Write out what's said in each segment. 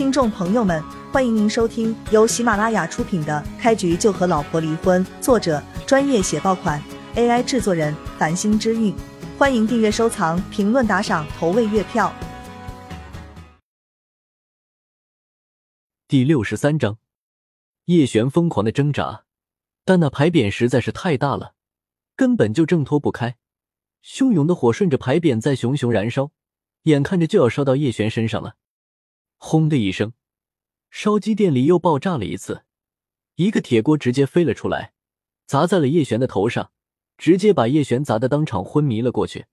听众朋友们，欢迎您收听由喜马拉雅出品的《开局就和老婆离婚》，作者专业写爆款，AI 制作人繁星之韵。欢迎订阅、收藏、评论、打赏、投喂月票。第六十三章，叶璇疯狂的挣扎，但那牌匾实在是太大了，根本就挣脱不开。汹涌的火顺着牌匾在熊熊燃烧，眼看着就要烧到叶璇身上了。轰的一声，烧鸡店里又爆炸了一次，一个铁锅直接飞了出来，砸在了叶璇的头上，直接把叶璇砸得当场昏迷了过去。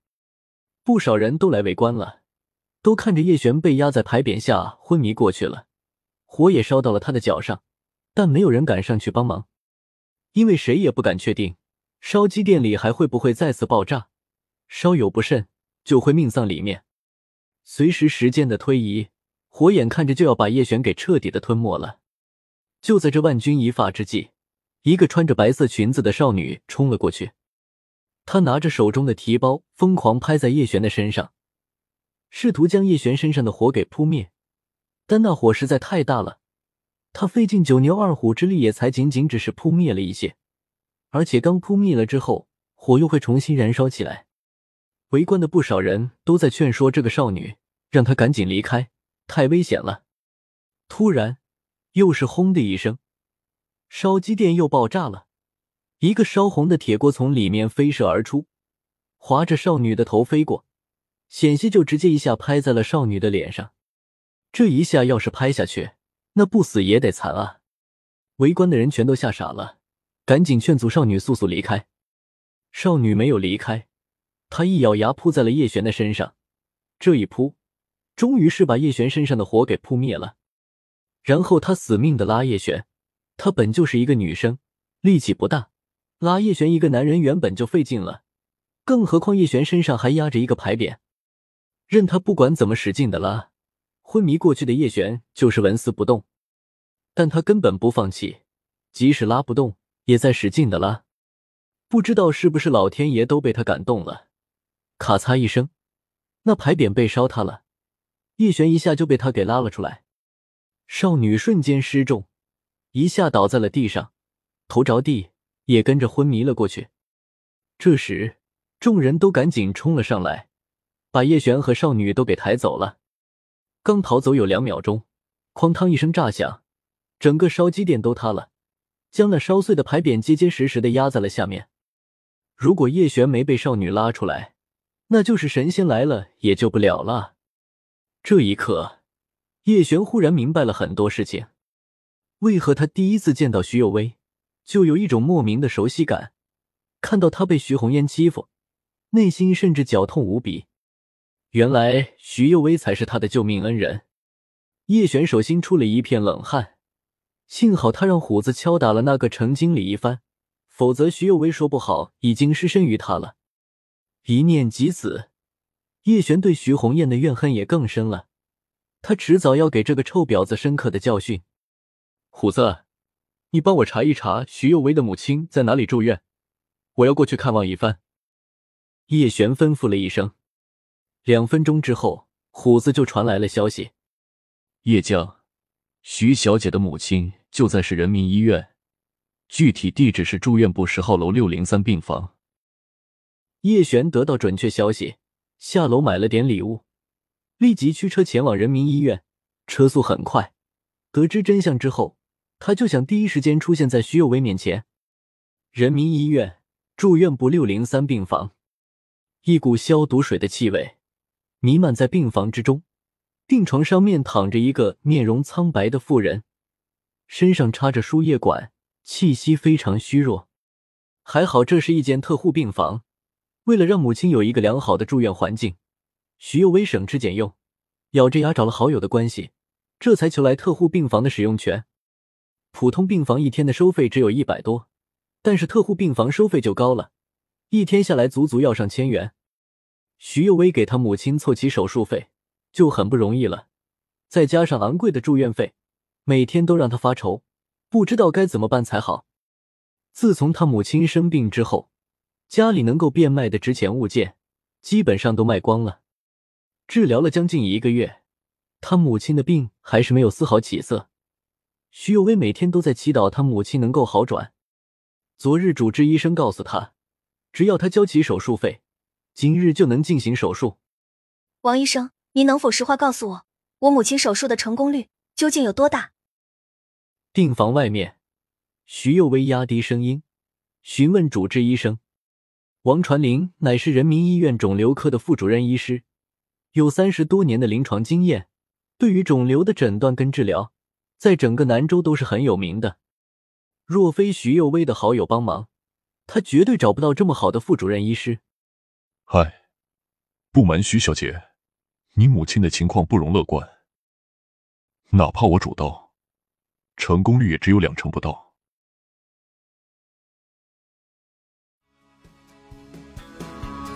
不少人都来围观了，都看着叶璇被压在牌匾下昏迷过去了。火也烧到了他的脚上，但没有人敢上去帮忙，因为谁也不敢确定烧鸡店里还会不会再次爆炸，稍有不慎就会命丧里面。随时时间的推移，火眼看着就要把叶璇给彻底的吞没了。就在这万钧一发之际，一个穿着白色裙子的少女冲了过去，她拿着手中的提包，疯狂拍在叶璇的身上，试图将叶璇身上的火给扑灭。但那火实在太大了，他费尽九牛二虎之力，也才仅仅只是扑灭了一些，而且刚扑灭了之后，火又会重新燃烧起来。围观的不少人都在劝说这个少女，让她赶紧离开，太危险了。突然，又是轰的一声，烧鸡店又爆炸了，一个烧红的铁锅从里面飞射而出，划着少女的头飞过，险些就直接一下拍在了少女的脸上。这一下要是拍下去，那不死也得残啊！围观的人全都吓傻了，赶紧劝阻少女速速离开。少女没有离开，她一咬牙扑在了叶璇的身上。这一扑，终于是把叶璇身上的火给扑灭了。然后他死命的拉叶璇，她本就是一个女生，力气不大，拉叶璇一个男人原本就费劲了，更何况叶璇身上还压着一个牌匾，任他不管怎么使劲的拉。昏迷过去的叶璇就是纹丝不动，但他根本不放弃，即使拉不动，也在使劲的拉。不知道是不是老天爷都被他感动了，咔嚓一声，那牌匾被烧塌了，叶璇一下就被他给拉了出来。少女瞬间失重，一下倒在了地上，头着地，也跟着昏迷了过去。这时，众人都赶紧冲了上来，把叶璇和少女都给抬走了。刚逃走有两秒钟，哐当一声炸响，整个烧鸡店都塌了，将那烧碎的牌匾结结实实的压在了下面。如果叶璇没被少女拉出来，那就是神仙来了也救不了了。这一刻，叶璇忽然明白了很多事情：为何他第一次见到徐有威，就有一种莫名的熟悉感；看到他被徐红烟欺负，内心甚至绞痛无比。原来徐幼薇才是他的救命恩人，叶璇手心出了一片冷汗。幸好他让虎子敲打了那个程经理一番，否则徐幼薇说不好已经失身于他了。一念及此，叶璇对徐红艳的怨恨也更深了。他迟早要给这个臭婊子深刻的教训。虎子，你帮我查一查徐幼薇的母亲在哪里住院，我要过去看望一番。叶璇吩咐了一声。两分钟之后，虎子就传来了消息：叶将，徐小姐的母亲就在市人民医院，具体地址是住院部十号楼六零三病房。叶璇得到准确消息，下楼买了点礼物，立即驱车前往人民医院，车速很快。得知真相之后，他就想第一时间出现在徐有为面前。人民医院住院部六零三病房，一股消毒水的气味。弥漫在病房之中，病床上面躺着一个面容苍白的妇人，身上插着输液管，气息非常虚弱。还好这是一间特护病房，为了让母亲有一个良好的住院环境，徐幼薇省吃俭用，咬着牙找了好友的关系，这才求来特护病房的使用权。普通病房一天的收费只有一百多，但是特护病房收费就高了，一天下来足足要上千元。徐幼薇给他母亲凑齐手术费就很不容易了，再加上昂贵的住院费，每天都让他发愁，不知道该怎么办才好。自从他母亲生病之后，家里能够变卖的值钱物件基本上都卖光了。治疗了将近一个月，他母亲的病还是没有丝毫起色。徐有为每天都在祈祷他母亲能够好转。昨日主治医生告诉他，只要他交齐手术费，今日就能进行手术。王医生，您能否实话告诉我，我母亲手术的成功率究竟有多大？病房外面，徐幼薇压低声音询问主治医生。王传林乃是人民医院肿瘤科的副主任医师，有三十多年的临床经验，对于肿瘤的诊断跟治疗，在整个南州都是很有名的。若非徐幼薇的好友帮忙，他绝对找不到这么好的副主任医师。嗨，不瞒徐小姐，你母亲的情况不容乐观，哪怕我主刀，成功率也只有两成不到。